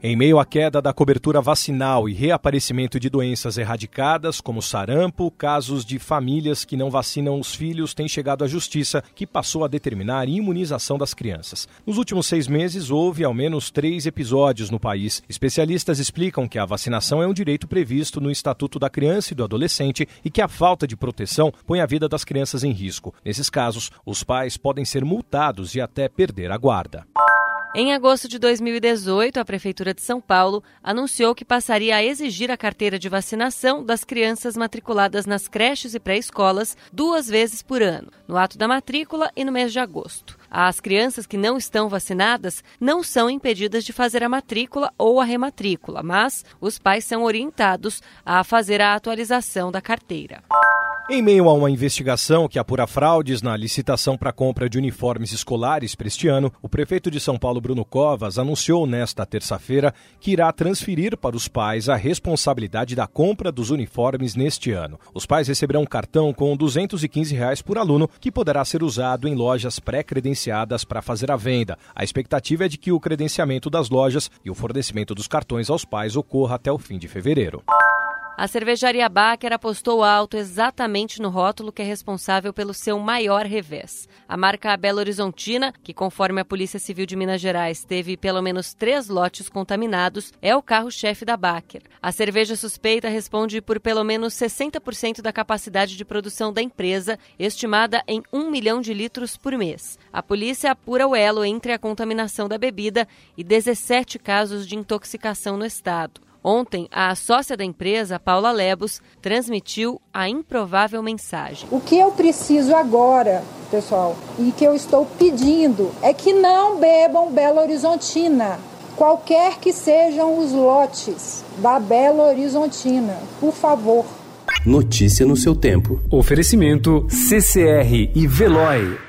Em meio à queda da cobertura vacinal e reaparecimento de doenças erradicadas, como sarampo, casos de famílias que não vacinam os filhos têm chegado à justiça, que passou a determinar imunização das crianças. Nos últimos seis meses, houve ao menos três episódios no país. Especialistas explicam que a vacinação é um direito previsto no Estatuto da Criança e do Adolescente e que a falta de proteção põe a vida das crianças em risco. Nesses casos, os pais podem ser multados e até perder a guarda. Em agosto de 2018, a Prefeitura de São Paulo anunciou que passaria a exigir a carteira de vacinação das crianças matriculadas nas creches e pré-escolas duas vezes por ano, no ato da matrícula e no mês de agosto. As crianças que não estão vacinadas não são impedidas de fazer a matrícula ou a rematrícula, mas os pais são orientados a fazer a atualização da carteira. Em meio a uma investigação que apura fraudes na licitação para compra de uniformes escolares para este ano, o prefeito de São Paulo, Bruno Covas, anunciou nesta terça-feira que irá transferir para os pais a responsabilidade da compra dos uniformes neste ano. Os pais receberão um cartão com 215 reais por aluno que poderá ser usado em lojas pré-credenciadas para fazer a venda. A expectativa é de que o credenciamento das lojas e o fornecimento dos cartões aos pais ocorra até o fim de fevereiro. A cervejaria Baker apostou alto exatamente no rótulo que é responsável pelo seu maior revés. A marca Belo Horizontina, que conforme a Polícia Civil de Minas Gerais teve pelo menos três lotes contaminados, é o carro-chefe da Baker. A cerveja suspeita responde por pelo menos 60% da capacidade de produção da empresa, estimada em 1 milhão de litros por mês. A polícia apura o elo entre a contaminação da bebida e 17 casos de intoxicação no estado. Ontem, a sócia da empresa, Paula Lebos, transmitiu a improvável mensagem. O que eu preciso agora, pessoal, e que eu estou pedindo é que não bebam Belo Horizontina, qualquer que sejam os lotes da Belo Horizontina, por favor. Notícia no seu tempo. Oferecimento CCR e Veloy.